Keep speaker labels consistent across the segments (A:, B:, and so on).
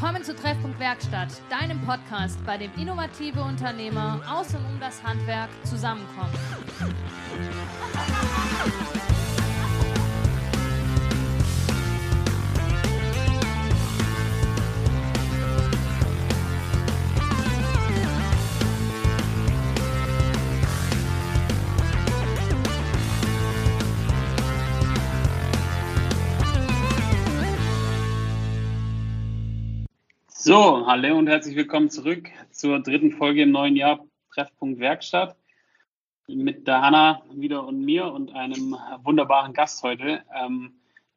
A: Willkommen zu Treffpunkt Werkstatt, deinem Podcast, bei dem innovative Unternehmer aus und um das Handwerk zusammenkommen.
B: So, hallo und herzlich willkommen zurück zur dritten Folge im neuen Jahr Treffpunkt Werkstatt mit der Hanna wieder und mir und einem wunderbaren Gast heute. Ähm,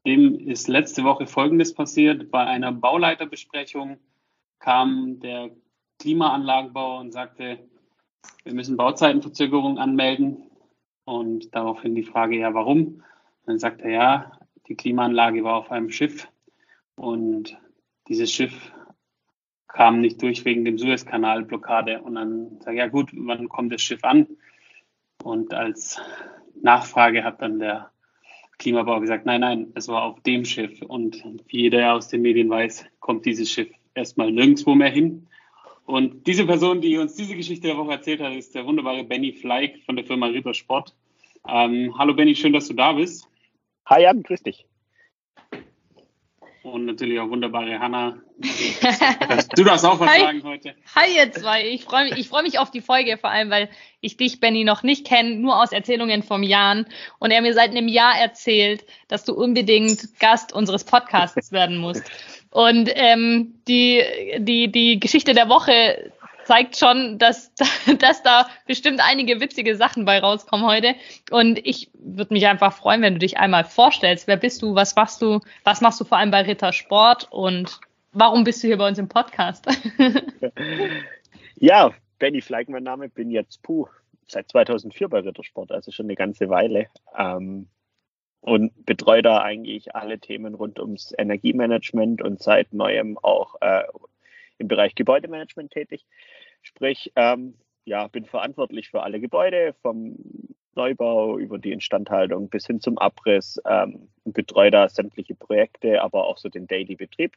B: dem ist letzte Woche Folgendes passiert. Bei einer Bauleiterbesprechung kam der Klimaanlagenbauer und sagte, wir müssen Bauzeitenverzögerung anmelden. Und daraufhin die Frage, ja, warum? Dann sagt er, ja, die Klimaanlage war auf einem Schiff und dieses Schiff kam nicht durch wegen dem Suezkanalblockade. Und dann sage ich, ja gut, wann kommt das Schiff an? Und als Nachfrage hat dann der Klimabauer gesagt, nein, nein, es war auf dem Schiff. Und wie jeder aus den Medien weiß, kommt dieses Schiff erstmal nirgendwo mehr hin. Und diese Person, die uns diese Geschichte der Woche erzählt hat, ist der wunderbare Benny Fleig von der Firma Ritter Sport. Ähm, hallo Benny, schön, dass du da bist.
C: Hi Jan, grüß dich
B: und natürlich auch wunderbare Hanna. du darfst auch was Hi. sagen heute.
A: Hi ihr zwei, ich freue mich, ich freue mich auf die Folge, vor allem, weil ich dich, Benny, noch nicht kenne, nur aus Erzählungen vom Jan. Und er mir seit einem Jahr erzählt, dass du unbedingt Gast unseres Podcasts werden musst. Und ähm, die, die, die Geschichte der Woche zeigt schon, dass, dass da bestimmt einige witzige Sachen bei rauskommen heute. Und ich würde mich einfach freuen, wenn du dich einmal vorstellst. Wer bist du? Was machst du? Was machst du vor allem bei Ritter Sport? Und warum bist du hier bei uns im Podcast?
C: ja, Benny Fleig, mein Name, bin jetzt puh, seit 2004 bei Rittersport, also schon eine ganze Weile. Ähm, und betreue da eigentlich alle Themen rund ums Energiemanagement und seit neuem auch äh, im Bereich Gebäudemanagement tätig. Sprich, ähm, ja, bin verantwortlich für alle Gebäude, vom Neubau über die Instandhaltung bis hin zum Abriss ähm, und betreue da sämtliche Projekte, aber auch so den Daily-Betrieb,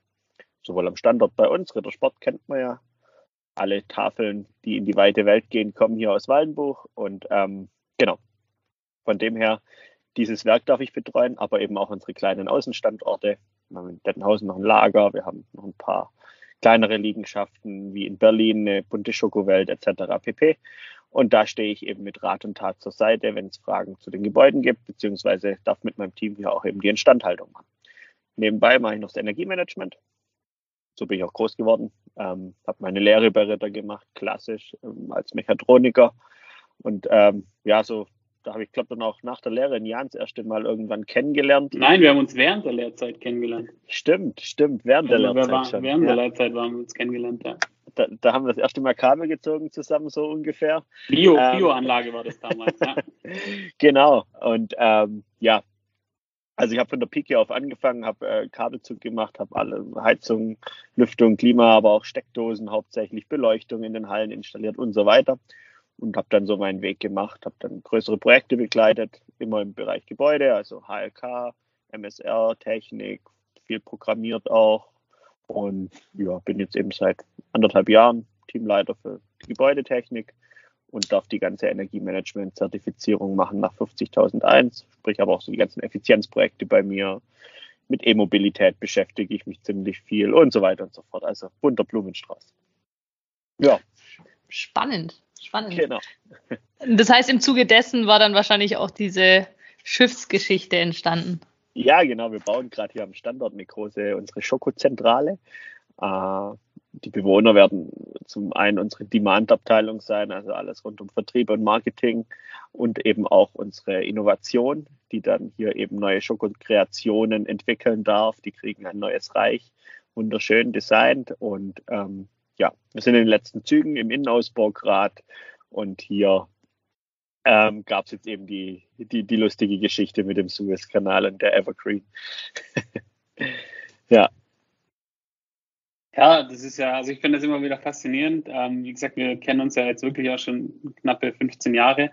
C: sowohl am Standort bei uns, Rittersport kennt man ja, alle Tafeln, die in die weite Welt gehen, kommen hier aus Waldenbuch und ähm, genau, von dem her, dieses Werk darf ich betreuen, aber eben auch unsere kleinen Außenstandorte. Wir haben in Dettenhausen noch ein Lager, wir haben noch ein paar kleinere Liegenschaften wie in Berlin, eine bunte Schokowelt etc. pp. Und da stehe ich eben mit Rat und Tat zur Seite, wenn es Fragen zu den Gebäuden gibt, beziehungsweise darf mit meinem Team hier auch eben die Instandhaltung machen. Nebenbei mache ich noch das Energiemanagement. So bin ich auch groß geworden. Ähm, habe meine Lehre bei Ritter gemacht, klassisch ähm, als Mechatroniker. Und ähm, ja, so da habe ich, glaube dann auch nach der Lehre in Jahren das erste Mal irgendwann kennengelernt.
B: Nein, wir haben uns während der Lehrzeit kennengelernt.
C: Stimmt, stimmt, während also der Lehrzeit
B: war, schon. Während ja. der Lehrzeit haben wir uns kennengelernt, ja.
C: Da, da, haben wir das erste Mal Kabel gezogen zusammen, so ungefähr.
B: Bio, ähm, Bioanlage war das damals, ja.
C: genau, und ähm, ja, also ich habe von der Pike auf angefangen, habe äh, Kabelzug gemacht, habe alle Heizung, Lüftung, Klima, aber auch Steckdosen, hauptsächlich Beleuchtung in den Hallen installiert und so weiter und habe dann so meinen Weg gemacht, habe dann größere Projekte begleitet, immer im Bereich Gebäude, also HLK, MSR, Technik, viel programmiert auch und ja, bin jetzt eben seit anderthalb Jahren Teamleiter für Gebäudetechnik und darf die ganze Energiemanagement-Zertifizierung machen nach 50.001, sprich aber auch so die ganzen Effizienzprojekte bei mir. Mit E-Mobilität beschäftige ich mich ziemlich viel und so weiter und so fort. Also bunter Blumenstrauß.
A: Ja. Spannend. Spannend.
C: Genau.
A: Das heißt, im Zuge dessen war dann wahrscheinlich auch diese Schiffsgeschichte entstanden.
C: Ja, genau. Wir bauen gerade hier am Standort eine große, unsere Schokozentrale. Äh, die Bewohner werden zum einen unsere Demand-Abteilung sein, also alles rund um Vertrieb und Marketing und eben auch unsere Innovation, die dann hier eben neue Schokokreationen entwickeln darf. Die kriegen ein neues Reich, wunderschön designt und ähm, ja, wir sind in den letzten Zügen im Innenausbau gerade und hier ähm, gab es jetzt eben die, die, die lustige Geschichte mit dem Suezkanal und der Evergreen.
B: ja. Ja, das ist ja, also ich finde das immer wieder faszinierend. Ähm, wie gesagt, wir kennen uns ja jetzt wirklich auch schon knappe 15 Jahre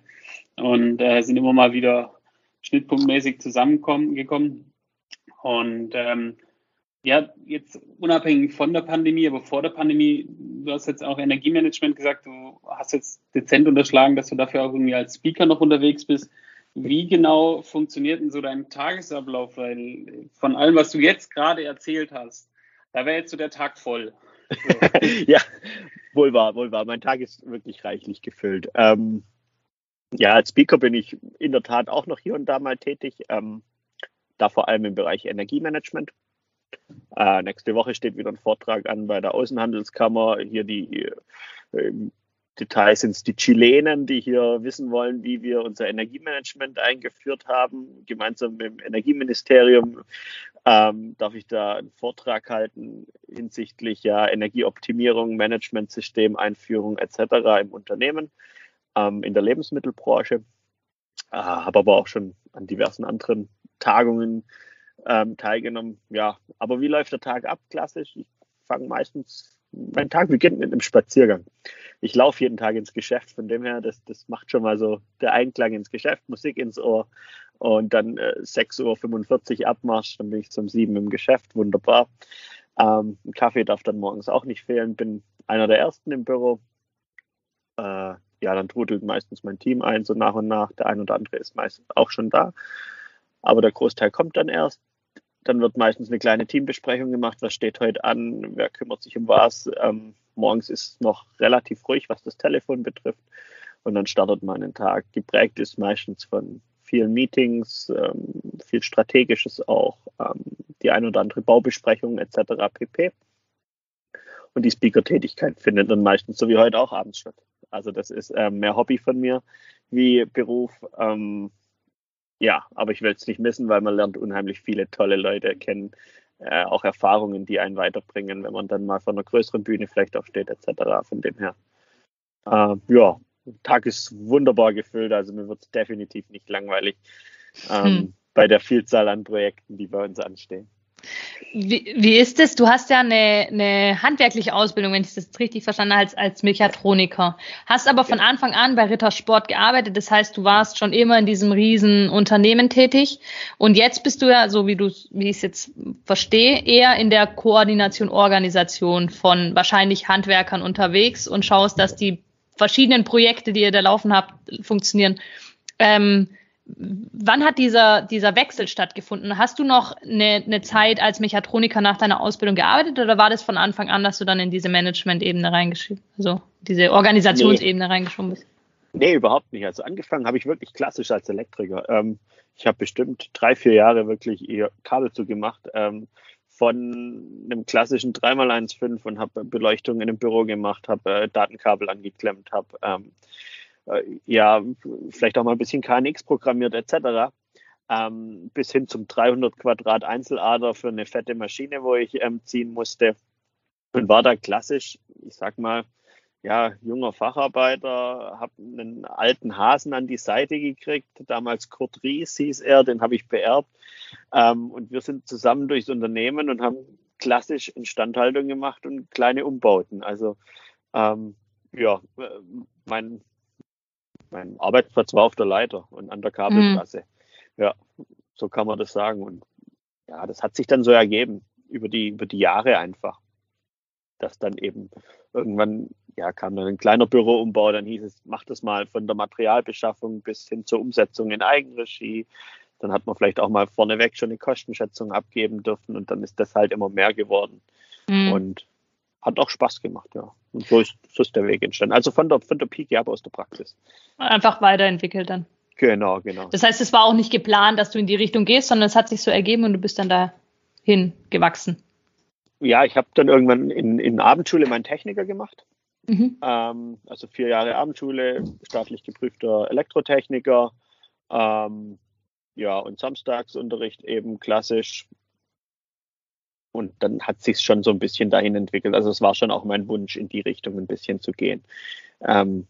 B: und äh, sind immer mal wieder schnittpunktmäßig zusammengekommen. Und ähm, ja, jetzt unabhängig von der Pandemie, aber vor der Pandemie, du hast jetzt auch Energiemanagement gesagt, du hast jetzt dezent unterschlagen, dass du dafür auch irgendwie als Speaker noch unterwegs bist. Wie genau funktioniert denn so dein Tagesablauf? Weil von allem, was du jetzt gerade erzählt hast, da wäre jetzt so der Tag voll.
C: So. ja, wohl wahr, wohl wahr. Mein Tag ist wirklich reichlich gefüllt. Ähm, ja, als Speaker bin ich in der Tat auch noch hier und da mal tätig. Ähm, da vor allem im Bereich Energiemanagement. Äh, nächste Woche steht wieder ein Vortrag an bei der Außenhandelskammer. Hier die äh, Details sind es die Chilenen, die hier wissen wollen, wie wir unser Energiemanagement eingeführt haben. Gemeinsam mit dem Energieministerium ähm, darf ich da einen Vortrag halten hinsichtlich ja, Energieoptimierung, Managementsystem, Einführung etc. im Unternehmen, ähm, in der Lebensmittelbranche. Äh, Habe aber auch schon an diversen anderen Tagungen ähm, teilgenommen. Ja, aber wie läuft der Tag ab? Klassisch. Ich fange meistens, mein Tag beginnt mit einem Spaziergang. Ich laufe jeden Tag ins Geschäft, von dem her, das, das macht schon mal so der Einklang ins Geschäft, Musik ins Ohr und dann äh, 6.45 Uhr Abmarsch, dann bin ich zum 7 im Geschäft, wunderbar. Ähm, ein Kaffee darf dann morgens auch nicht fehlen, bin einer der Ersten im Büro. Äh, ja, dann trudelt meistens mein Team ein, so nach und nach. Der ein oder andere ist meistens auch schon da. Aber der Großteil kommt dann erst. Dann wird meistens eine kleine Teambesprechung gemacht, was steht heute an, wer kümmert sich um was. Ähm, morgens ist noch relativ ruhig, was das Telefon betrifft. Und dann startet man einen Tag. Geprägt ist meistens von vielen Meetings, ähm, viel Strategisches auch, ähm, die ein oder andere Baubesprechung etc. pp. Und die Speaker-Tätigkeit findet dann meistens so wie heute auch abends statt. Also das ist äh, mehr Hobby von mir wie Beruf. Ähm, ja, aber ich will es nicht missen, weil man lernt unheimlich viele tolle Leute kennen, äh, auch Erfahrungen, die einen weiterbringen, wenn man dann mal von einer größeren Bühne vielleicht auch steht, etc. Von dem her. Äh, ja, der Tag ist wunderbar gefüllt, also mir wird es definitiv nicht langweilig ähm, hm. bei der Vielzahl an Projekten, die bei uns anstehen.
A: Wie, wie ist es? Du hast ja eine, eine handwerkliche Ausbildung, wenn ich das richtig verstanden habe, als, als Mechatroniker. Hast aber von Anfang an bei Rittersport gearbeitet. Das heißt, du warst schon immer in diesem riesen Unternehmen tätig. Und jetzt bist du ja, so wie du, wie ich es jetzt verstehe, eher in der Koordination, Organisation von wahrscheinlich Handwerkern unterwegs und schaust, dass die verschiedenen Projekte, die ihr da laufen habt, funktionieren. Ähm, Wann hat dieser, dieser Wechsel stattgefunden? Hast du noch eine, eine Zeit als Mechatroniker nach deiner Ausbildung gearbeitet oder war das von Anfang an, dass du dann in diese Management-Ebene reingeschrieben, also diese Organisationsebene nee. reingeschoben bist?
C: Nee, überhaupt nicht. Also angefangen habe ich wirklich klassisch als Elektriker. Ähm, ich habe bestimmt drei, vier Jahre wirklich Kabel zugemacht. Ähm, von einem klassischen 3x1,5 und habe Beleuchtung in einem Büro gemacht, habe äh, Datenkabel angeklemmt, habe ähm, äh, ja, vielleicht auch mal ein bisschen KNX programmiert etc. Ähm, bis hin zum 300 Quadrat Einzelader für eine fette Maschine, wo ich ähm, ziehen musste. Und war da klassisch, ich sag mal, ja, junger Facharbeiter, habe einen alten Hasen an die Seite gekriegt. Damals Kurt Ries hieß er, den habe ich beerbt. Ähm, und wir sind zusammen durchs Unternehmen und haben klassisch Instandhaltung gemacht und kleine Umbauten. Also ähm, ja, äh, mein mein Arbeitsplatz war auf der Leiter und an der Kabeltrasse. Mhm. Ja, so kann man das sagen. Und ja, das hat sich dann so ergeben über die, über die Jahre einfach. Dass dann eben irgendwann, ja, kam dann ein kleiner Büroumbau, dann hieß es, mach das mal von der Materialbeschaffung bis hin zur Umsetzung in Eigenregie. Dann hat man vielleicht auch mal vorneweg schon eine Kostenschätzung abgeben dürfen und dann ist das halt immer mehr geworden. Mhm. Und hat auch Spaß gemacht, ja. Und so ist, so ist der Weg entstanden. Also von der, von der Pike ab aus der Praxis.
A: Einfach weiterentwickelt dann.
C: Genau, genau.
A: Das heißt, es war auch nicht geplant, dass du in die Richtung gehst, sondern es hat sich so ergeben und du bist dann dahin gewachsen.
C: Ja, ich habe dann irgendwann in, in Abendschule meinen Techniker gemacht. Mhm. Ähm, also vier Jahre Abendschule, staatlich geprüfter Elektrotechniker. Ähm, ja, und Samstagsunterricht eben klassisch und dann hat sich schon so ein bisschen dahin entwickelt. Also es war schon auch mein Wunsch, in die Richtung ein bisschen zu gehen. Ähm,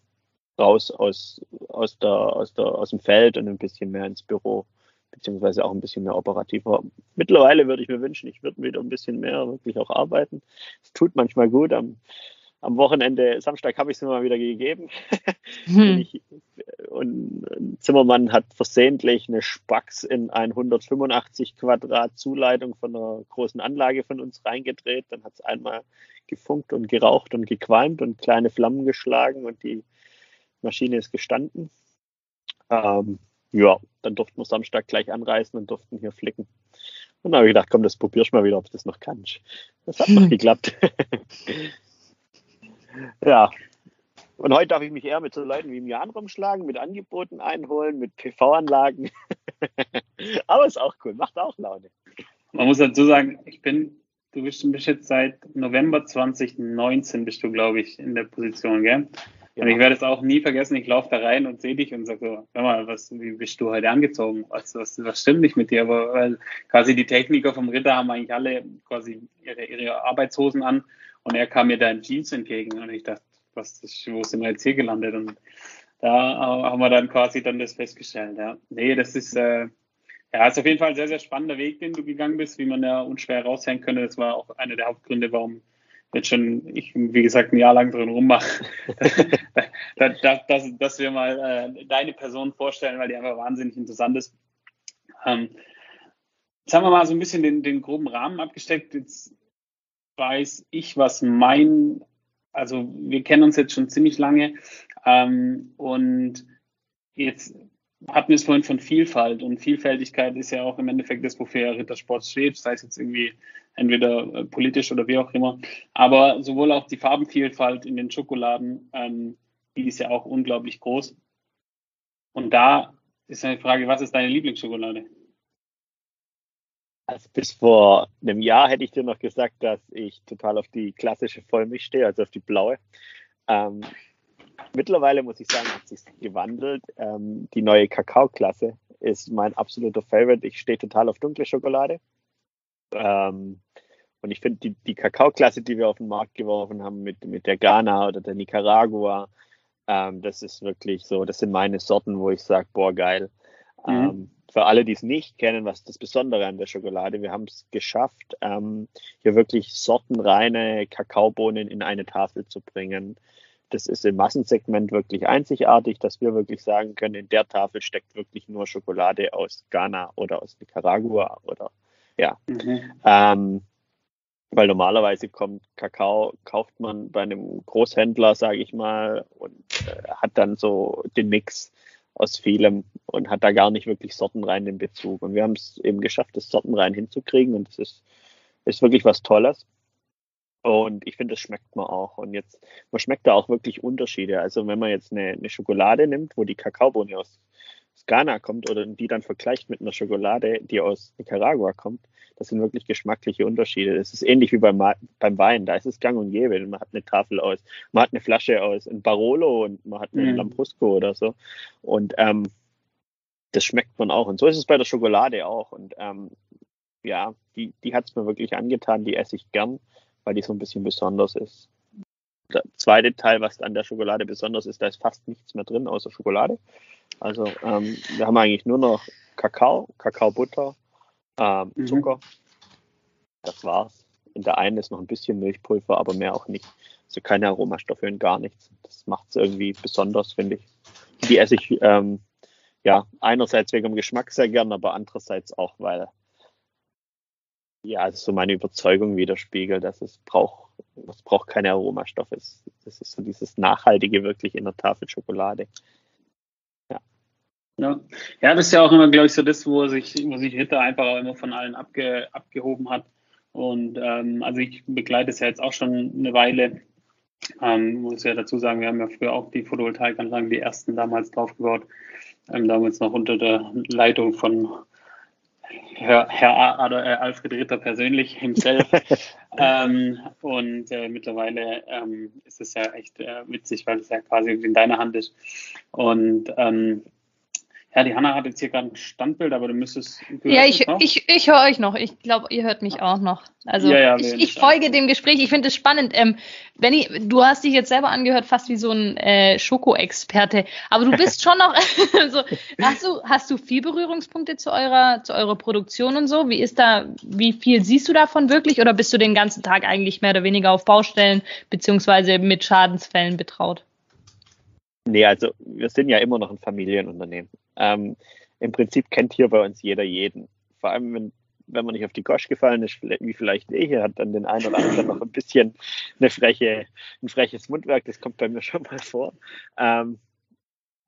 C: raus aus, aus, der, aus, der, aus dem Feld und ein bisschen mehr ins Büro, beziehungsweise auch ein bisschen mehr operativer. Mittlerweile würde ich mir wünschen, ich würde wieder ein bisschen mehr wirklich auch arbeiten. Es tut manchmal gut, am, am Wochenende, Samstag habe ich es mir mal wieder gegeben. Hm. Ich, und Zimmermann hat versehentlich eine Spax in ein 185 Quadrat Zuleitung von einer großen Anlage von uns reingedreht. Dann hat es einmal gefunkt und geraucht und gequalmt und kleine Flammen geschlagen und die Maschine ist gestanden. Ähm, ja, dann durften wir Samstag gleich anreisen und durften hier flicken. Und dann habe ich gedacht, komm, das probierst du mal wieder, ob du das noch kannst. Das hat noch geklappt. ja. Und heute darf ich mich eher mit so Leuten wie im Jan rumschlagen, mit Angeboten einholen, mit PV-Anlagen. Aber ist auch cool, macht auch Laune.
B: Man muss dazu sagen, ich bin, du bist, bist jetzt seit November 2019 bist du, glaube ich, in der Position, gell? Ja. Und ich werde es auch nie vergessen, ich laufe da rein und sehe dich und sage so, hör mal, was, wie bist du heute angezogen? Was, was, was stimmt nicht mit dir? Aber weil quasi die Techniker vom Ritter haben eigentlich alle quasi ihre, ihre Arbeitshosen an und er kam mir da in Jeans entgegen und ich dachte, was ist, wo sind wir jetzt hier gelandet? Und da haben wir dann quasi dann das festgestellt. Ja. Nee, das ist, äh, ja, ist auf jeden Fall ein sehr, sehr spannender Weg, den du gegangen bist, wie man ja unschwer heraushängen könnte. Das war auch einer der Hauptgründe, warum jetzt schon, ich, wie gesagt, ein Jahr lang drin rummache, dass, dass, dass, wir mal äh, deine Person vorstellen, weil die einfach wahnsinnig interessant ist. Ähm, jetzt haben wir mal so ein bisschen den, den groben Rahmen abgesteckt. Jetzt weiß ich, was mein, also wir kennen uns jetzt schon ziemlich lange ähm, und jetzt hatten wir es vorhin von Vielfalt und Vielfältigkeit ist ja auch im Endeffekt das, wofür Rittersport steht, sei es jetzt irgendwie entweder äh, politisch oder wie auch immer. Aber sowohl auch die Farbenvielfalt in den Schokoladen, ähm, die ist ja auch unglaublich groß. Und da ist eine Frage, was ist deine Lieblingsschokolade?
C: Also bis vor einem Jahr hätte ich dir noch gesagt, dass ich total auf die klassische Vollmilch stehe, also auf die blaue. Ähm, mittlerweile muss ich sagen, hat sich gewandelt. Ähm, die neue Kakao-Klasse ist mein absoluter Favorite. Ich stehe total auf dunkle Schokolade. Ähm, und ich finde, die, die Kakaoklasse, die wir auf den Markt geworfen haben mit, mit der Ghana oder der Nicaragua, ähm, das ist wirklich so, das sind meine Sorten, wo ich sage, boah, geil. Mhm. Für alle, die es nicht kennen, was das Besondere an der Schokolade, wir haben es geschafft, ähm, hier wirklich sortenreine Kakaobohnen in eine Tafel zu bringen. Das ist im Massensegment wirklich einzigartig, dass wir wirklich sagen können, in der Tafel steckt wirklich nur Schokolade aus Ghana oder aus Nicaragua oder ja. Mhm. Ähm, weil normalerweise kommt Kakao, kauft man bei einem Großhändler, sage ich mal, und äh, hat dann so den Mix aus vielem und hat da gar nicht wirklich sortenrein den Bezug. Und wir haben es eben geschafft, das sortenrein hinzukriegen und es ist, ist wirklich was Tolles. Und ich finde, das schmeckt man auch. Und jetzt, man schmeckt da auch wirklich Unterschiede. Also wenn man jetzt eine, eine Schokolade nimmt, wo die Kakaobohne aus aus Ghana kommt oder die dann vergleicht mit einer Schokolade, die aus Nicaragua kommt, das sind wirklich geschmackliche Unterschiede. Es ist ähnlich wie beim, beim Wein, da ist es gang und gäbe. Man hat eine Tafel aus, man hat eine Flasche aus ein Barolo und man hat einen mhm. Lambrusco oder so. Und ähm, das schmeckt man auch. Und so ist es bei der Schokolade auch. Und ähm, ja, die, die hat es mir wirklich angetan, die esse ich gern, weil die so ein bisschen besonders ist. Der zweite Teil, was an der Schokolade besonders ist, da ist fast nichts mehr drin außer Schokolade. Also ähm, wir haben eigentlich nur noch Kakao, Kakaobutter, ähm, mhm. Zucker. Das war's. In der einen ist noch ein bisschen Milchpulver, aber mehr auch nicht. Also keine Aromastoffe und gar nichts. Das macht es irgendwie besonders, finde ich. Die esse ich ähm, ja einerseits wegen dem Geschmack sehr gern, aber andererseits auch, weil ja, es so meine Überzeugung widerspiegelt, dass es braucht, es braucht keine Aromastoffe. Das ist so dieses Nachhaltige wirklich in der Tafel Schokolade.
B: Ja. ja, das ist ja auch immer, glaube ich, so das, wo sich, wo sich Ritter einfach auch immer von allen abge, abgehoben hat. Und ähm, also ich begleite es ja jetzt auch schon eine Weile. Ähm, muss ja dazu sagen, wir haben ja früher auch die Photovoltaikanlagen, die ersten damals draufgebaut. Ähm, damals noch unter der Leitung von Herr, Herr Ad, äh, Alfred Ritter persönlich himself. ähm, und äh, mittlerweile ähm, ist es ja echt äh, witzig, weil es ja quasi in deiner Hand ist. Und ähm, Ja, die Hanna hat jetzt hier gerade ein Standbild, aber du müsstest. Du
A: ja, ich, ich, ich höre euch noch. Ich glaube, ihr hört mich auch noch. Also ja, ja, ich, ich folge dem Gespräch. Ich finde es spannend. Ähm, Benny, du hast dich jetzt selber angehört, fast wie so ein äh, Schoko-Experte. Aber du bist schon noch. so, hast, du, hast du viel Berührungspunkte zu eurer, zu eurer Produktion und so? Wie ist da, wie viel siehst du davon wirklich? Oder bist du den ganzen Tag eigentlich mehr oder weniger auf Baustellen beziehungsweise mit Schadensfällen betraut?
C: Nee, also wir sind ja immer noch ein Familienunternehmen. Ähm, Im Prinzip kennt hier bei uns jeder jeden. Vor allem, wenn, wenn man nicht auf die Gosch gefallen ist, wie vielleicht ich, hier hat dann den einen oder anderen noch ein bisschen eine freche, ein freches Mundwerk. Das kommt bei mir schon mal vor. Ähm,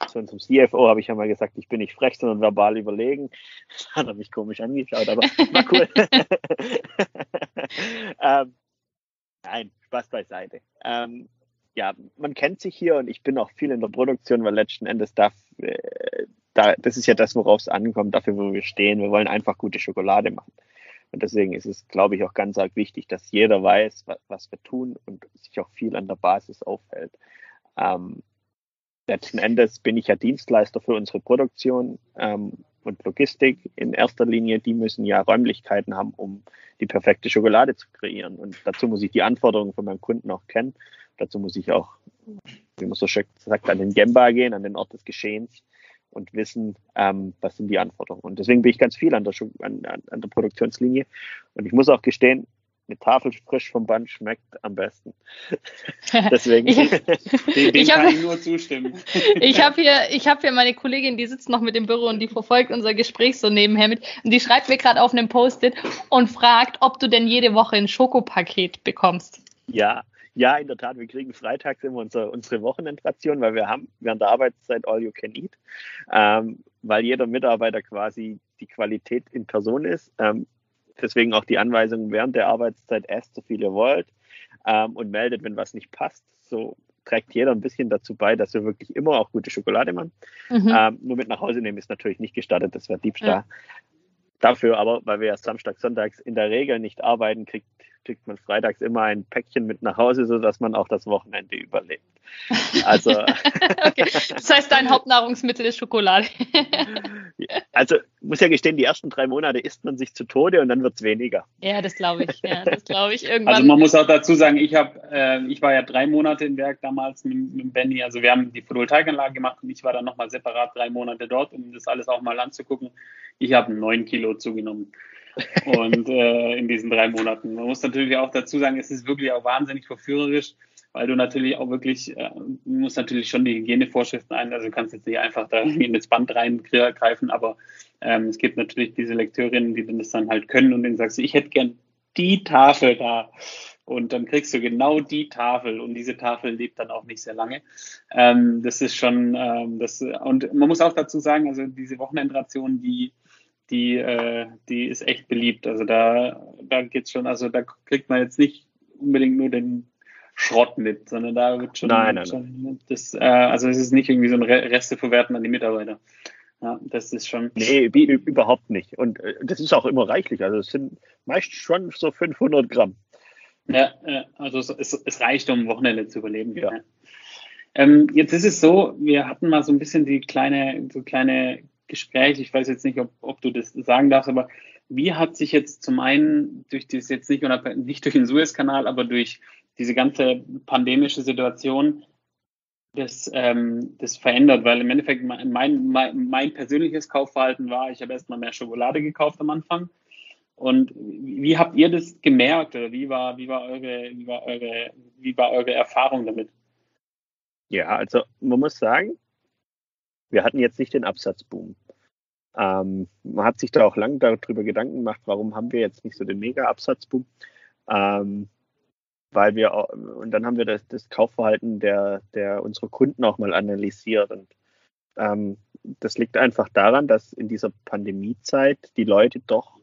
C: zu unserem CFO habe ich ja mal gesagt, ich bin nicht frech, sondern verbal überlegen. Das hat er mich komisch angeschaut, aber war cool. ähm, nein, Spaß beiseite. Ähm, ja, man kennt sich hier und ich bin auch viel in der Produktion, weil letzten Endes darf, äh, da, das ist ja das, worauf es ankommt, dafür, wo wir stehen. Wir wollen einfach gute Schokolade machen. Und deswegen ist es, glaube ich, auch ganz arg wichtig, dass jeder weiß, was, wir tun und sich auch viel an der Basis aufhält. Ähm, letzten Endes bin ich ja Dienstleister für unsere Produktion ähm, und Logistik. In erster Linie, die müssen ja Räumlichkeiten haben, um die perfekte Schokolade zu kreieren. Und dazu muss ich die Anforderungen von meinem Kunden auch kennen. Dazu muss ich auch, wie man so schön sagt, an den Gemba gehen, an den Ort des Geschehens und wissen, ähm, was sind die Anforderungen. Und deswegen bin ich ganz viel an der, an, an der Produktionslinie. Und ich muss auch gestehen, eine Tafel frisch vom Band schmeckt am besten. Deswegen
A: ich, dem, dem ich kann hab, ich nur zustimmen. ich habe hier, ich habe hier meine Kollegin, die sitzt noch mit im Büro und die verfolgt unser Gespräch so nebenher mit. Und die schreibt mir gerade auf einem Post-it und fragt, ob du denn jede Woche ein Schokopaket bekommst.
C: Ja, ja, in der Tat, wir kriegen freitags immer unsere, unsere Wochenendration, weil wir haben während der Arbeitszeit All You Can Eat, ähm, weil jeder Mitarbeiter quasi die Qualität in Person ist. Ähm, deswegen auch die Anweisung während der Arbeitszeit, esst so viel ihr wollt ähm, und meldet, wenn was nicht passt. So trägt jeder ein bisschen dazu bei, dass wir wirklich immer auch gute Schokolade machen. Mhm. Ähm, nur mit nach Hause nehmen ist natürlich nicht gestattet, das wäre Diebstahl. Ja. Dafür aber, weil wir ja Samstag, Sonntags in der Regel nicht arbeiten, kriegt kriegt man freitags immer ein Päckchen mit nach Hause, sodass man auch das Wochenende überlebt.
A: Also, okay. Das heißt, dein Hauptnahrungsmittel ist Schokolade.
C: also muss ja gestehen, die ersten drei Monate isst man sich zu Tode und dann wird es weniger.
A: Ja, das glaube ich. Ja, das glaube ich irgendwann.
B: Also man muss auch dazu sagen, ich habe, äh, ich war ja drei Monate im Werk damals mit, mit Benny. Also wir haben die Photovoltaikanlage gemacht und ich war dann nochmal separat drei Monate dort, um das alles auch mal anzugucken. Ich habe neun Kilo zugenommen und äh, in diesen drei Monaten. Man muss natürlich auch dazu sagen, es ist wirklich auch wahnsinnig verführerisch, weil du natürlich auch wirklich, äh, du musst natürlich schon die Hygienevorschriften ein, also du kannst jetzt nicht einfach da in das Band reingreifen, aber ähm, es gibt natürlich diese Lektorinnen, die das dann halt können und denen sagst du, ich hätte gern die Tafel da. Und dann kriegst du genau die Tafel und diese Tafel lebt dann auch nicht sehr lange. Ähm, das ist schon, ähm, das, und man muss auch dazu sagen, also diese Wochenendration, die die, äh, die ist echt beliebt. Also da, da geht's schon, also da kriegt man jetzt nicht unbedingt nur den Schrott mit, sondern da wird schon,
C: nein, nein,
B: schon nein. das, äh, also es ist nicht irgendwie so ein Reste verwerten an die Mitarbeiter. Ja, das ist schon.
C: Nee, überhaupt nicht. Und äh, das ist auch immer reichlich. Also es sind meist schon so 500 Gramm.
B: Ja, also es, es reicht, um Wochenende zu überleben. Ja. ja. Ähm, jetzt ist es so, wir hatten mal so ein bisschen die kleine, so kleine Gespräch, ich weiß jetzt nicht, ob, ob du das sagen darfst, aber wie hat sich jetzt zum einen durch das jetzt nicht, nicht durch den Suezkanal, aber durch diese ganze pandemische Situation das, ähm, das verändert? Weil im Endeffekt mein, mein, mein persönliches Kaufverhalten war, ich habe erstmal mehr Schokolade gekauft am Anfang. Und wie habt ihr das gemerkt oder wie war, wie war eure, wie war eure, wie war eure Erfahrung damit?
C: Ja, also man muss sagen, wir hatten jetzt nicht den Absatzboom. Ähm, man hat sich da auch lange darüber Gedanken gemacht, warum haben wir jetzt nicht so den Mega-Absatzboom. Ähm, weil wir, und dann haben wir das, das Kaufverhalten der, der unserer Kunden auch mal analysiert. Und ähm, das liegt einfach daran, dass in dieser Pandemiezeit die Leute doch,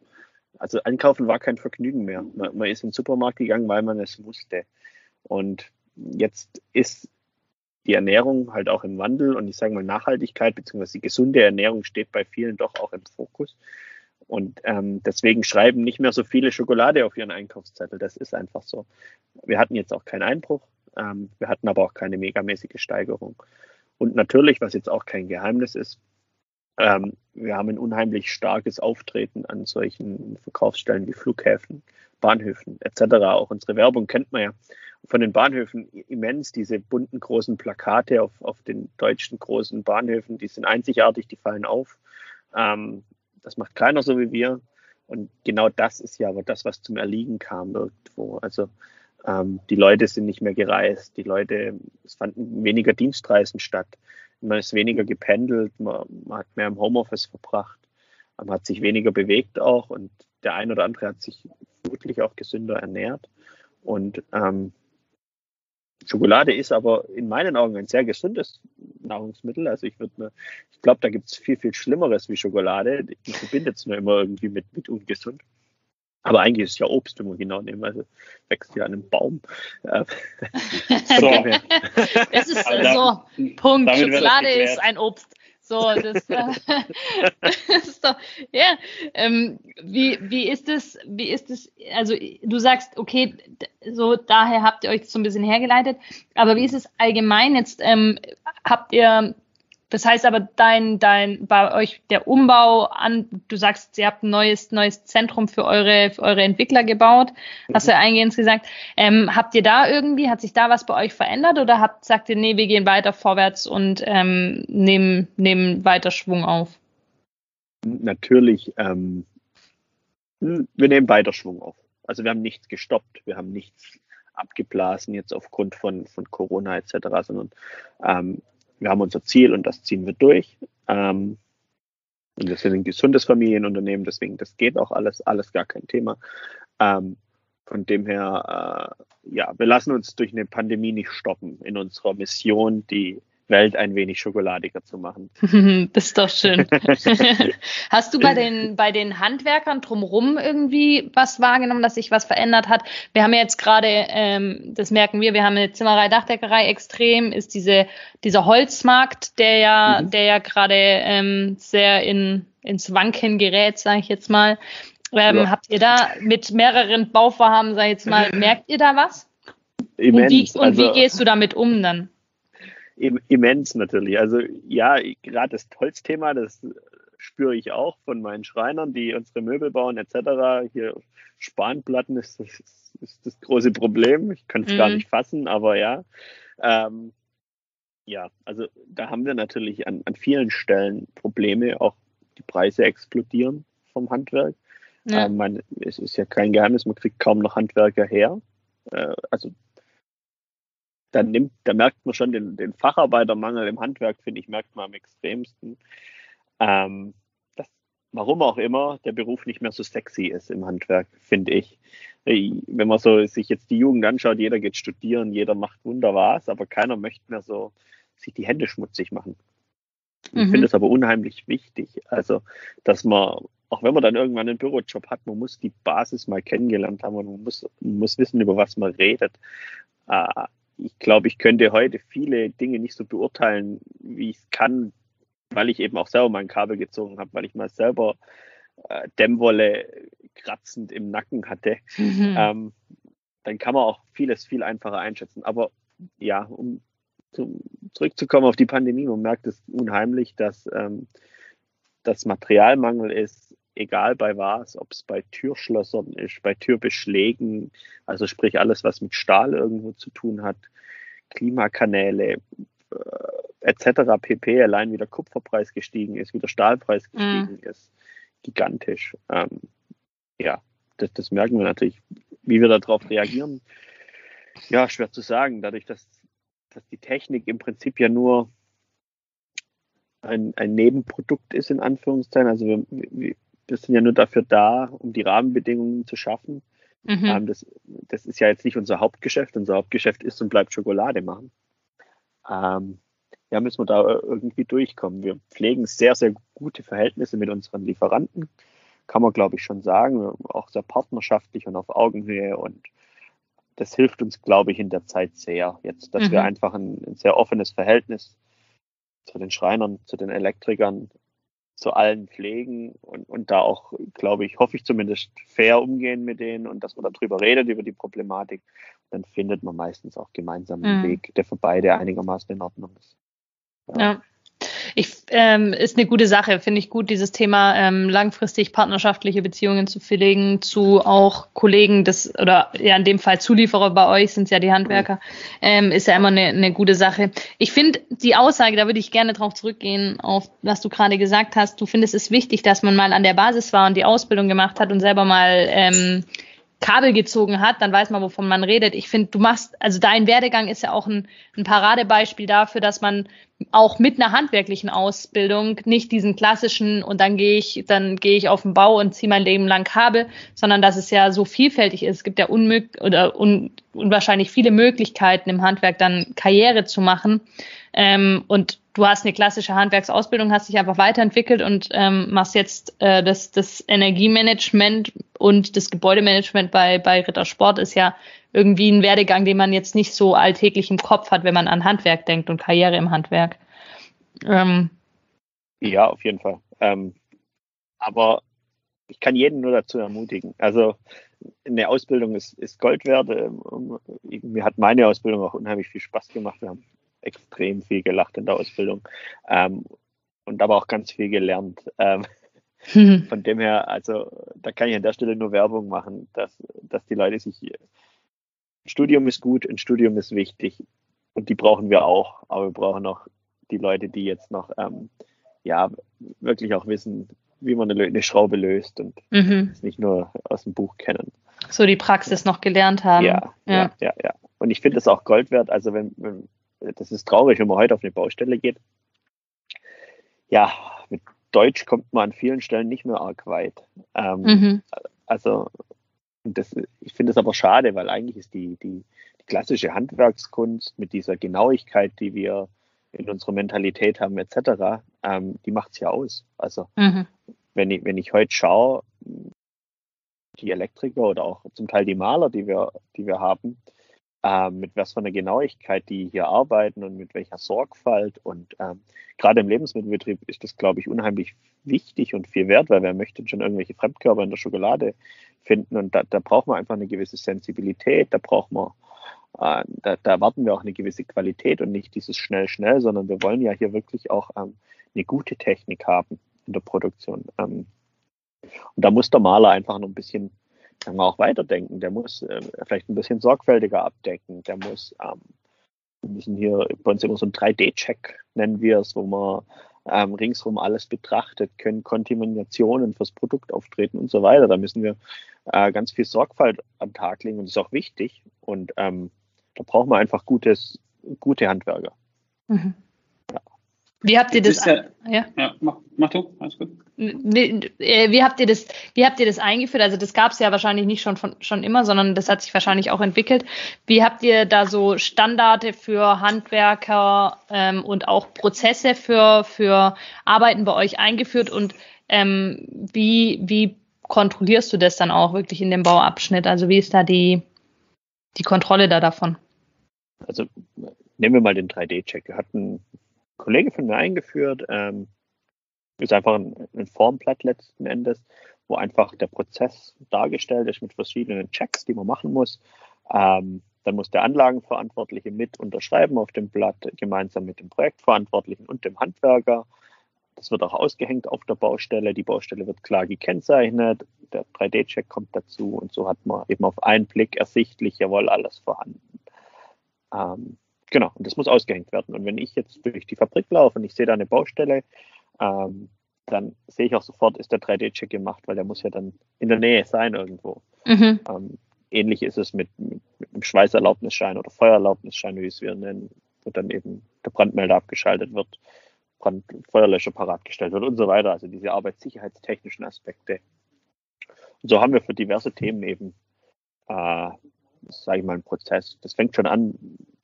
C: also einkaufen war kein Vergnügen mehr. Man, man ist in den Supermarkt gegangen, weil man es musste. Und jetzt ist die Ernährung halt auch im Wandel und ich sage mal Nachhaltigkeit bzw. die gesunde Ernährung steht bei vielen doch auch im Fokus. Und ähm, deswegen schreiben nicht mehr so viele Schokolade auf ihren Einkaufszettel. Das ist einfach so. Wir hatten jetzt auch keinen Einbruch, ähm, wir hatten aber auch keine megamäßige Steigerung. Und natürlich, was jetzt auch kein Geheimnis ist, Ähm, wir haben ein unheimlich starkes Auftreten an solchen Verkaufsstellen wie Flughäfen, Bahnhöfen etc. Auch unsere Werbung kennt man ja von den Bahnhöfen immens, diese bunten großen Plakate auf, auf den deutschen großen Bahnhöfen, die sind einzigartig, die fallen auf. Ähm, das macht keiner so wie wir. Und genau das ist ja aber das, was zum Erliegen kam irgendwo. Also ähm, die Leute sind nicht mehr gereist, die Leute, es fanden weniger Dienstreisen statt, man ist weniger gependelt, man, man hat mehr im Homeoffice verbracht, man hat sich weniger bewegt auch und der ein oder andere hat sich vermutlich auch gesünder ernährt. Und ähm, Schokolade ist aber in meinen Augen ein sehr gesundes Nahrungsmittel. Also ich würde mir, ich glaube, da gibt es viel, viel Schlimmeres wie Schokolade. Ich verbinde es nur immer irgendwie mit, mit ungesund. Aber eigentlich ist es ja Obst, wenn man genau nehmen. Also wächst ja an einem Baum.
A: Äh, so. es ist so, Punkt. Schokolade ist ein Obst. So, das, äh, das ist doch, ja. Ähm, wie, wie ist es, wie ist es, also du sagst, okay, so daher habt ihr euch so ein bisschen hergeleitet, aber wie ist es allgemein jetzt, ähm, habt ihr das heißt aber, dein, dein, bei euch der Umbau an, du sagst, ihr habt ein neues, neues Zentrum für eure, für eure Entwickler gebaut, hast du eingehend gesagt. Ähm, habt ihr da irgendwie, hat sich da was bei euch verändert oder habt, sagt ihr, nee, wir gehen weiter vorwärts und ähm, nehmen, nehmen weiter Schwung auf?
C: Natürlich, ähm, wir nehmen weiter Schwung auf. Also wir haben nichts gestoppt, wir haben nichts abgeblasen jetzt aufgrund von, von Corona etc., sondern ähm, wir haben unser Ziel und das ziehen wir durch. Ähm, und wir sind ein gesundes Familienunternehmen, deswegen das geht auch alles, alles gar kein Thema. Ähm, von dem her, äh, ja, wir lassen uns durch eine Pandemie nicht stoppen in unserer Mission, die Welt ein wenig schokoladiger zu machen.
A: Das ist doch schön. Hast du bei den, bei den Handwerkern drumherum irgendwie was wahrgenommen, dass sich was verändert hat? Wir haben jetzt gerade, ähm, das merken wir, wir haben eine Zimmerei, Dachdeckerei extrem, ist diese, dieser Holzmarkt, der ja, mhm. der ja gerade ähm, sehr in, ins Wanken gerät, sage ich jetzt mal. Ähm, ja. Habt ihr da mit mehreren Bauvorhaben, sage ich jetzt mal, merkt ihr da was? Immens. Und, wie, und also, wie gehst du damit um dann?
C: Immens natürlich. Also ja, gerade das Holzthema, das spüre ich auch von meinen Schreinern, die unsere Möbel bauen etc. Hier Spanplatten ist das, ist das große Problem. Ich kann es mhm. gar nicht fassen, aber ja. Ähm, ja, also da haben wir natürlich an, an vielen Stellen Probleme. Auch die Preise explodieren vom Handwerk. Ja. Ähm, man, es ist ja kein Geheimnis, man kriegt kaum noch Handwerker her. Äh, also dann nimmt, da merkt man schon den, den Facharbeitermangel im Handwerk, finde ich, merkt man am extremsten. Ähm, das, warum auch immer der Beruf nicht mehr so sexy ist im Handwerk, finde ich. Wenn man so sich jetzt die Jugend anschaut, jeder geht studieren, jeder macht Wunder was, aber keiner möchte mehr so sich die Hände schmutzig machen. Ich mhm. finde es aber unheimlich wichtig. Also, dass man, auch wenn man dann irgendwann einen Bürojob hat, man muss die Basis mal kennengelernt haben und man muss, man muss wissen, über was man redet. Äh, ich glaube, ich könnte heute viele Dinge nicht so beurteilen, wie ich es kann, weil ich eben auch selber mein Kabel gezogen habe, weil ich mal selber äh, Dämmwolle kratzend im Nacken hatte. Mhm. Ähm, dann kann man auch vieles viel einfacher einschätzen. Aber ja, um zum, zurückzukommen auf die Pandemie, man merkt es unheimlich, dass ähm, das Materialmangel ist, egal bei was, ob es bei Türschlössern ist, bei Türbeschlägen, also sprich alles, was mit Stahl irgendwo zu tun hat, Klimakanäle äh, etc. pp. Allein wie der Kupferpreis gestiegen ist, wie der Stahlpreis mhm. gestiegen mhm. ist, gigantisch. Ähm, ja, das, das merken wir natürlich. Wie wir darauf reagieren, ja, schwer zu sagen. Dadurch, dass, dass die Technik im Prinzip ja nur ein, ein Nebenprodukt ist, in Anführungszeichen. Also wir, wir, wir sind ja nur dafür da, um die Rahmenbedingungen zu schaffen. Mhm. Ähm, das, das ist ja jetzt nicht unser Hauptgeschäft. Unser Hauptgeschäft ist und bleibt Schokolade machen. Ähm, ja, müssen wir da irgendwie durchkommen. Wir pflegen sehr, sehr gute Verhältnisse mit unseren Lieferanten, kann man, glaube ich, schon sagen. Auch sehr partnerschaftlich und auf Augenhöhe. Und das hilft uns, glaube ich, in der Zeit sehr. Jetzt, dass mhm. wir einfach ein, ein sehr offenes Verhältnis zu den Schreinern, zu den Elektrikern, zu allen pflegen und, und da auch, glaube ich, hoffe ich zumindest fair umgehen mit denen und dass man darüber redet, über die Problematik. Dann findet man meistens auch gemeinsam einen mhm. Weg, der für beide einigermaßen in Ordnung ist.
A: Ja. ja. Ich ähm, ist eine gute Sache, finde ich gut, dieses Thema ähm, langfristig partnerschaftliche Beziehungen zu pflegen zu auch Kollegen des oder ja in dem Fall Zulieferer bei euch sind ja die Handwerker, ähm, ist ja immer eine, eine gute Sache. Ich finde die Aussage, da würde ich gerne drauf zurückgehen auf was du gerade gesagt hast. Du findest es wichtig, dass man mal an der Basis war und die Ausbildung gemacht hat und selber mal ähm, Kabel gezogen hat, dann weiß man, wovon man redet. Ich finde, du machst, also dein Werdegang ist ja auch ein, ein Paradebeispiel dafür, dass man auch mit einer handwerklichen Ausbildung nicht diesen klassischen und dann gehe ich, dann gehe ich auf den Bau und ziehe mein Leben lang Kabel, sondern dass es ja so vielfältig ist. Es gibt ja unmöglich oder un, unwahrscheinlich viele Möglichkeiten im Handwerk dann Karriere zu machen. Ähm, und du hast eine klassische Handwerksausbildung, hast dich einfach weiterentwickelt und ähm, machst jetzt äh, das, das Energiemanagement und das Gebäudemanagement bei, bei Rittersport ist ja irgendwie ein Werdegang, den man jetzt nicht so alltäglich im Kopf hat, wenn man an Handwerk denkt und Karriere im Handwerk.
C: Ähm, ja, auf jeden Fall. Ähm, aber ich kann jeden nur dazu ermutigen. Also eine Ausbildung ist, ist Gold wert. Ähm, mir hat meine Ausbildung auch unheimlich viel Spaß gemacht. Wir haben extrem viel gelacht in der Ausbildung ähm, und aber auch ganz viel gelernt. Ähm, mhm. Von dem her, also da kann ich an der Stelle nur Werbung machen, dass, dass die Leute sich. Ein Studium ist gut, ein Studium ist wichtig und die brauchen wir auch, aber wir brauchen auch die Leute, die jetzt noch ähm, ja wirklich auch wissen, wie man eine, eine Schraube löst und mhm. nicht nur aus dem Buch kennen.
A: So die Praxis noch gelernt haben.
C: Ja, ja, ja. ja, ja. Und ich finde es auch Gold wert. Also wenn, wenn das ist traurig, wenn man heute auf eine Baustelle geht. Ja, mit Deutsch kommt man an vielen Stellen nicht mehr arg weit. Ähm, mhm. Also das, ich finde es aber schade, weil eigentlich ist die, die, die, klassische Handwerkskunst mit dieser Genauigkeit, die wir in unserer Mentalität haben, etc., ähm, die macht es ja aus. Also mhm. wenn, ich, wenn ich heute schaue, die Elektriker oder auch zum Teil die Maler, die wir, die wir haben, ähm, mit was für einer Genauigkeit die hier arbeiten und mit welcher Sorgfalt. Und ähm, gerade im Lebensmittelbetrieb ist das, glaube ich, unheimlich wichtig und viel wert, weil wer möchte schon irgendwelche Fremdkörper in der Schokolade finden. Und da, da braucht man einfach eine gewisse Sensibilität, da braucht man, äh, da, da erwarten wir auch eine gewisse Qualität und nicht dieses schnell, schnell, sondern wir wollen ja hier wirklich auch ähm, eine gute Technik haben in der Produktion. Ähm, und da muss der Maler einfach noch ein bisschen kann man auch weiterdenken. Der muss äh, vielleicht ein bisschen sorgfältiger abdecken. Der muss, ähm, wir müssen hier bei uns immer so ein 3D-Check, nennen wir es, wo man ähm, ringsrum alles betrachtet, können Kontaminationen fürs Produkt auftreten und so weiter. Da müssen wir äh, ganz viel Sorgfalt an Tag legen und das ist auch wichtig. Und ähm, da brauchen wir einfach gutes, gute Handwerker. Mhm.
A: Wie habt ihr das?
B: Ja, ja? ja mach, mach, du, alles gut.
A: Wie, äh, wie, habt ihr das, wie habt ihr das eingeführt? Also das gab es ja wahrscheinlich nicht schon von, schon immer, sondern das hat sich wahrscheinlich auch entwickelt. Wie habt ihr da so Standarde für Handwerker ähm, und auch Prozesse für, für Arbeiten bei euch eingeführt und ähm, wie, wie kontrollierst du das dann auch wirklich in dem Bauabschnitt? Also wie ist da die, die Kontrolle da davon?
C: Also nehmen wir mal den 3D-Check. Wir hatten Kollege von mir eingeführt. Ähm, ist einfach ein, ein Formblatt letzten Endes, wo einfach der Prozess dargestellt ist mit verschiedenen Checks, die man machen muss. Ähm, dann muss der Anlagenverantwortliche mit unterschreiben auf dem Blatt, gemeinsam mit dem Projektverantwortlichen und dem Handwerker. Das wird auch ausgehängt auf der Baustelle. Die Baustelle wird klar gekennzeichnet. Der 3D-Check kommt dazu und so hat man eben auf einen Blick ersichtlich, jawohl, alles vorhanden. Ähm, Genau, und das muss ausgehängt werden. Und wenn ich jetzt durch die Fabrik laufe und ich sehe da eine Baustelle, ähm, dann sehe ich auch sofort, ist der 3D-Check gemacht, weil der muss ja dann in der Nähe sein irgendwo. Mhm. Ähm, ähnlich ist es mit, mit, mit einem Schweißerlaubnisschein oder Feuererlaubnisschein, wie es wir nennen, wo dann eben der Brandmelder abgeschaltet wird, Brand Feuerlöscher parat gestellt wird und so weiter. Also diese arbeitssicherheitstechnischen Aspekte. Und so haben wir für diverse Themen eben äh, sage ich mal, ein Prozess. Das fängt schon an,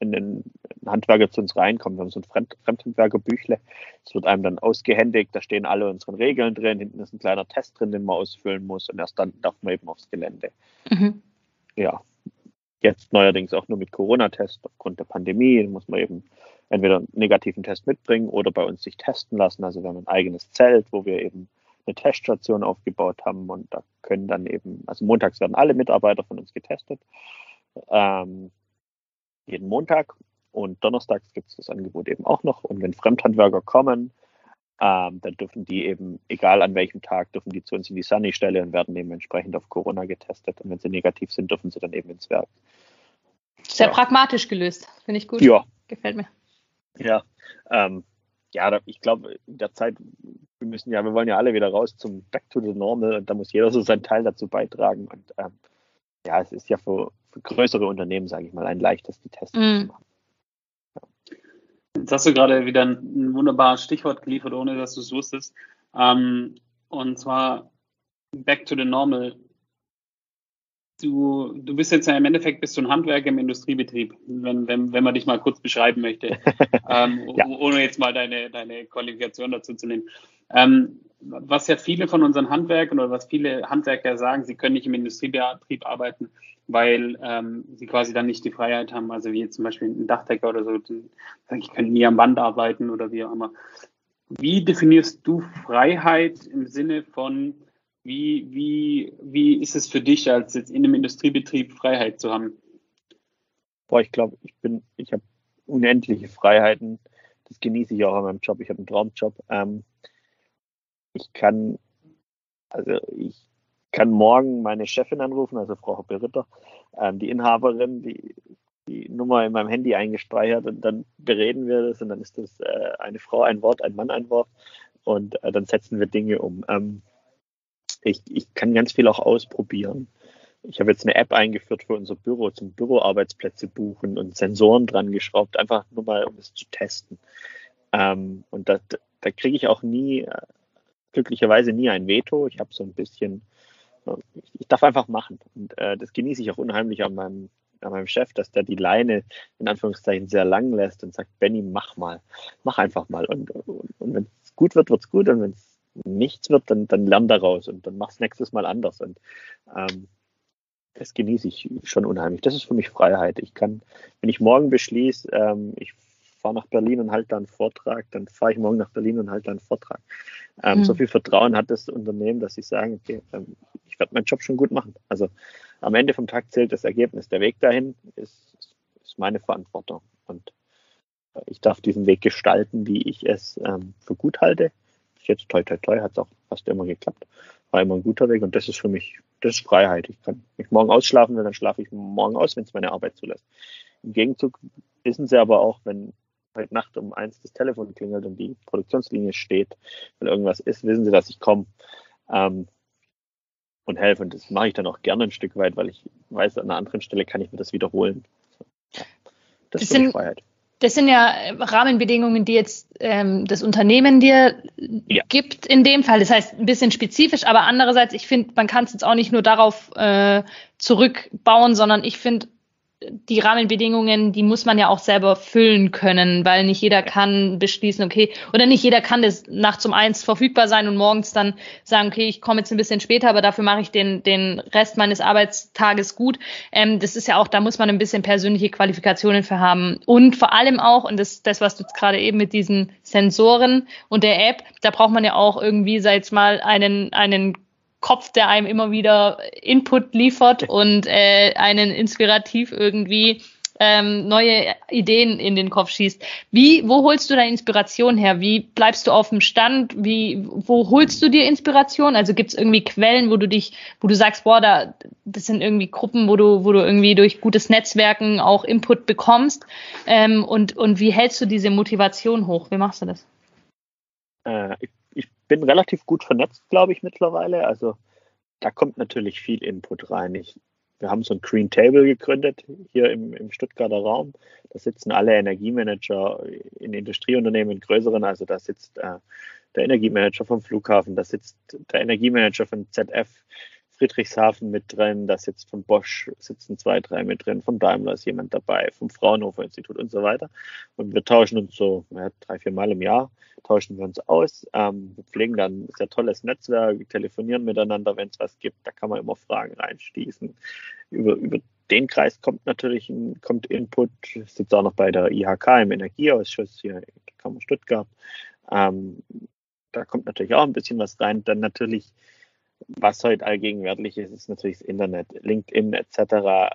C: wenn ein Handwerker zu uns reinkommt. Wir haben so ein Fremd Fremdhandwerkerbüchle. Es wird einem dann ausgehändigt, da stehen alle unsere Regeln drin. Hinten ist ein kleiner Test drin, den man ausfüllen muss. Und erst dann darf man eben aufs Gelände. Mhm. Ja, jetzt neuerdings auch nur mit Corona-Test aufgrund der Pandemie. Da muss man eben entweder einen negativen Test mitbringen oder bei uns sich testen lassen. Also wir haben ein eigenes Zelt, wo wir eben eine Teststation aufgebaut haben und da können dann eben, also montags werden alle Mitarbeiter von uns getestet ähm, jeden Montag. Und donnerstags gibt es das Angebot eben auch noch. Und wenn Fremdhandwerker kommen, ähm, dann dürfen die eben, egal an welchem Tag, dürfen die zu uns in die Sunny-Stelle und werden eben entsprechend auf Corona getestet. Und wenn sie negativ sind, dürfen sie dann eben ins Werk.
A: Sehr ja. pragmatisch gelöst, finde ich gut.
C: Ja.
A: Gefällt mir.
C: Ja, ähm, ja, ich glaube, in der Zeit, wir müssen ja, wir wollen ja alle wieder raus zum Back to the Normal und da muss jeder so seinen Teil dazu beitragen. Und ähm, ja, es ist ja für, für größere Unternehmen, sage ich mal, ein leichtes, die Tests mm. zu machen.
B: Jetzt hast du gerade wieder ein, ein wunderbares Stichwort geliefert, ohne dass du es wusstest. Ähm, und zwar Back to the Normal. Du, du bist jetzt ja im Endeffekt bist du ein Handwerker im Industriebetrieb, wenn, wenn, wenn man dich mal kurz beschreiben möchte, ähm, ja. ohne jetzt mal deine, deine Qualifikation dazu zu nehmen. Ähm, was ja viele von unseren Handwerkern oder was viele Handwerker sagen, sie können nicht im Industriebetrieb arbeiten, weil ähm, sie quasi dann nicht die Freiheit haben. Also wie zum Beispiel ein Dachdecker oder so, ich könnte nie am Band arbeiten oder wie auch immer. Wie definierst du Freiheit im Sinne von, wie, wie, wie ist es für dich, als jetzt in einem Industriebetrieb Freiheit zu haben?
C: Boah, ich glaube, ich bin, ich habe unendliche Freiheiten. Das genieße ich auch an meinem Job. Ich habe einen Traumjob. Ähm, ich kann, also ich kann morgen meine Chefin anrufen, also Frau Hoppe-Ritter, ähm, die Inhaberin, die die Nummer in meinem Handy eingespeichert und dann bereden wir das und dann ist das äh, eine Frau ein Wort, ein Mann ein Wort und äh, dann setzen wir Dinge um. Ähm, ich, ich kann ganz viel auch ausprobieren. Ich habe jetzt eine App eingeführt für unser Büro zum Büroarbeitsplätze buchen und Sensoren dran geschraubt, einfach nur mal, um es zu testen. Ähm, und da, kriege ich auch nie äh, glücklicherweise nie ein Veto. Ich habe so ein bisschen, ich darf einfach machen. Und äh, das genieße ich auch unheimlich an meinem, an meinem Chef, dass der die Leine in Anführungszeichen sehr lang lässt und sagt, Benny, mach mal, mach einfach mal. Und, und, und wenn es gut wird, wird es gut. Und wenn es nichts wird, dann, dann lern daraus und dann mach's nächstes Mal anders. Und ähm, das genieße ich schon unheimlich. Das ist für mich Freiheit. Ich kann, wenn ich morgen beschließe, ähm, ich fahre nach Berlin und halte da einen Vortrag, dann fahre ich morgen nach Berlin und halte da einen Vortrag. Ähm, mhm. So viel Vertrauen hat das Unternehmen, dass sie sagen, okay, ähm, ich werde meinen Job schon gut machen. Also am Ende vom Tag zählt das Ergebnis. Der Weg dahin ist, ist meine Verantwortung. Und äh, ich darf diesen Weg gestalten, wie ich es ähm, für gut halte. Bis jetzt toi toi toi hat es auch fast immer geklappt. War immer ein guter Weg und das ist für mich, das ist Freiheit. Ich kann mich morgen ausschlafen will, dann schlafe ich morgen aus, wenn es meine Arbeit zulässt. Im Gegenzug wissen sie aber auch, wenn heute Nacht um eins das Telefon klingelt und die Produktionslinie steht, weil irgendwas ist, wissen sie, dass ich komme ähm, und helfe. Und das mache ich dann auch gerne ein Stück weit, weil ich weiß, an einer anderen Stelle kann ich mir das wiederholen.
A: Ja. Das, das ist sind, Freiheit. Das sind ja Rahmenbedingungen, die jetzt ähm, das Unternehmen dir ja. gibt in dem Fall. Das heißt, ein bisschen spezifisch, aber andererseits, ich finde, man kann es jetzt auch nicht nur darauf äh, zurückbauen, sondern ich finde, die Rahmenbedingungen, die muss man ja auch selber füllen können, weil nicht jeder kann beschließen, okay, oder nicht jeder kann das nachts um eins verfügbar sein und morgens dann sagen, okay, ich komme jetzt ein bisschen später, aber dafür mache ich den, den Rest meines Arbeitstages gut. Ähm, das ist ja auch, da muss man ein bisschen persönliche Qualifikationen für haben. Und vor allem auch, und das, das was du jetzt gerade eben mit diesen Sensoren und der App, da braucht man ja auch irgendwie, sag ich mal, einen, einen Kopf, der einem immer wieder Input liefert und äh, einen inspirativ irgendwie ähm, neue Ideen in den Kopf schießt. Wie, wo holst du deine Inspiration her? Wie bleibst du auf dem Stand? Wie, wo holst du dir Inspiration? Also gibt es irgendwie Quellen, wo du dich, wo du sagst, boah, da, das sind irgendwie Gruppen, wo du, wo du irgendwie durch gutes Netzwerken auch Input bekommst. Ähm, und, und wie hältst du diese Motivation hoch? Wie machst du das?
C: Äh, ich bin relativ gut vernetzt, glaube ich, mittlerweile. Also da kommt natürlich viel Input rein. Ich, wir haben so ein Green Table gegründet hier im, im Stuttgarter Raum. Da sitzen alle Energiemanager in Industrieunternehmen, in größeren. Also da sitzt äh, der Energiemanager vom Flughafen, da sitzt der Energiemanager von ZF Friedrichshafen mit drin, da sitzt von Bosch, sitzen zwei, drei mit drin, von Daimler ist jemand dabei, vom Fraunhofer Institut und so weiter. Und wir tauschen uns so ja, drei, vier Mal im Jahr, tauschen wir uns aus. Ähm, wir pflegen dann ein sehr tolles Netzwerk, telefonieren miteinander, wenn es was gibt. Da kann man immer Fragen reinstießen. Über, über den Kreis kommt natürlich ein, kommt Input. Ich sitze auch noch bei der IHK im Energieausschuss hier in der Kammer Stuttgart. Ähm, da kommt natürlich auch ein bisschen was rein. Dann natürlich was heute allgegenwärtig ist, ist natürlich das Internet, LinkedIn etc.,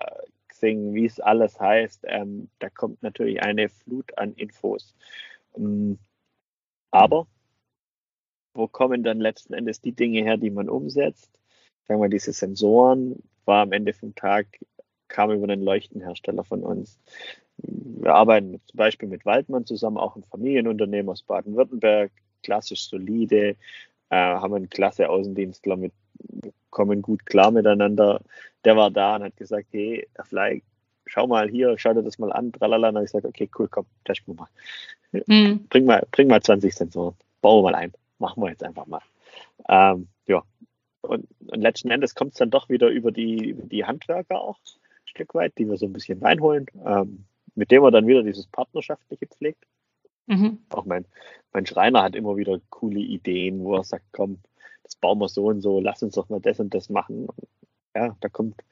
C: Xing, wie es alles heißt. Ähm, da kommt natürlich eine Flut an Infos. Ähm, aber wo kommen dann letzten Endes die Dinge her, die man umsetzt. Sagen wir, diese Sensoren war am Ende vom Tag, kam über einen Leuchtenhersteller von uns. Wir arbeiten zum Beispiel mit Waldmann zusammen, auch ein Familienunternehmen aus Baden-Württemberg, klassisch solide, äh, haben einen klasse Außendienstler mit, kommen gut klar miteinander. Der war da und hat gesagt, hey, Herr Fly, schau mal hier, schau dir das mal an, tralala. Und ich gesagt, okay, cool, komm, testen wir mal. Mhm. Bring mal. Bring mal 20 Sensoren, bauen wir mal ein. Machen wir jetzt einfach mal. Ähm, ja. Und, und, letzten Endes kommt es dann doch wieder über die, über die Handwerker auch ein Stück weit, die wir so ein bisschen reinholen, ähm, mit dem wir dann wieder dieses Partnerschaftliche pflegt. Mhm. Auch mein, mein Schreiner hat immer wieder coole Ideen, wo er sagt, komm, das bauen wir so und so, lass uns doch mal das und das machen. Ja, da kommt,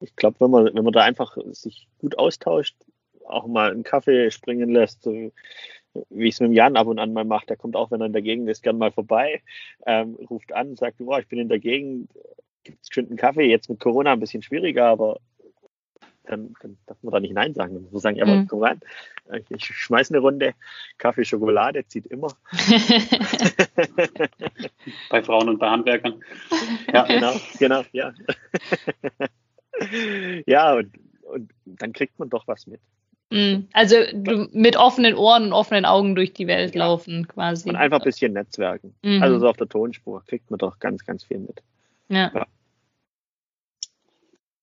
C: ich glaube, wenn man, wenn man da einfach sich gut austauscht, auch mal einen Kaffee springen lässt, so wie ich es mit dem Jan ab und an mal mache, der kommt auch, wenn er in der Gegend ist, gern mal vorbei, ähm, ruft an, sagt, oh, ich bin in der Gegend, gibt es einen Kaffee, jetzt mit Corona ein bisschen schwieriger, aber dann, dann darf man da nicht Nein sagen. Dann muss man sagen, ja, mhm. komm rein, ich schmeiß eine Runde, Kaffee, Schokolade, zieht immer.
B: bei Frauen und bei Handwerkern.
C: Ja, genau, genau, ja. ja, und, und dann kriegt man doch was mit.
A: Mhm. Also du, mit offenen Ohren und offenen Augen durch die Welt ja. laufen quasi.
C: Und einfach ein bisschen netzwerken. Mhm. Also so auf der Tonspur kriegt man doch ganz, ganz viel mit.
B: Ja. Ja,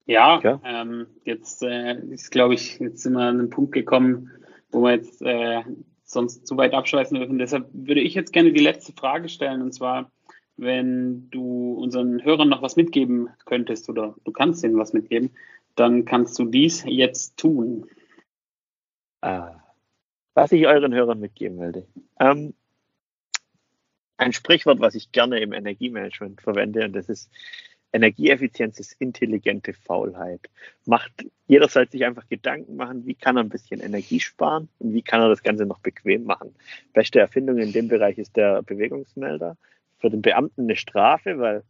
B: ja, ja. Ähm, jetzt äh, ist, glaube ich, jetzt sind wir an einen Punkt gekommen, wo wir jetzt äh, sonst zu weit abschweifen dürfen. Deshalb würde ich jetzt gerne die letzte Frage stellen, und zwar, wenn du unseren Hörern noch was mitgeben könntest oder du kannst ihnen was mitgeben, dann kannst du dies jetzt tun.
C: Ah, was ich euren Hörern mitgeben wollte. Ähm, ein Sprichwort, was ich gerne im Energiemanagement verwende, und das ist Energieeffizienz ist intelligente Faulheit. Macht, jeder sollte sich einfach Gedanken machen, wie kann er ein bisschen Energie sparen und wie kann er das Ganze noch bequem machen. Beste Erfindung in dem Bereich ist der Bewegungsmelder. Für den Beamten eine Strafe, weil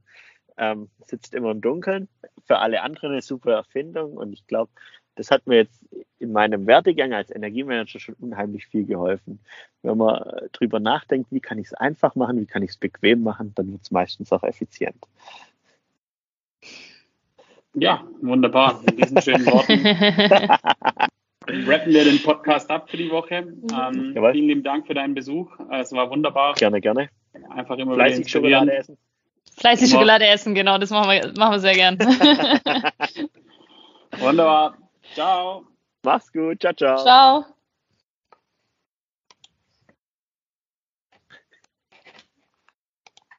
C: ähm, sitzt immer im Dunkeln. Für alle anderen eine super Erfindung und ich glaube, das hat mir jetzt in meinem Werdegang als Energiemanager schon unheimlich viel geholfen. Wenn man drüber nachdenkt, wie kann ich es einfach machen, wie kann ich es bequem machen, dann wird es meistens auch effizient.
B: Ja, wunderbar. Mit diesen schönen Worten rappen wir den Podcast ab für die Woche. Ähm, vielen lieben Dank für deinen Besuch. Es war wunderbar.
C: Gerne, gerne.
B: Einfach immer
C: Fleißig Schokolade essen.
A: Fleißig Schokolade essen, genau, das machen wir, machen wir sehr gern.
B: wunderbar. Ciao.
C: Mach's gut. Ciao, ciao.
A: Ciao.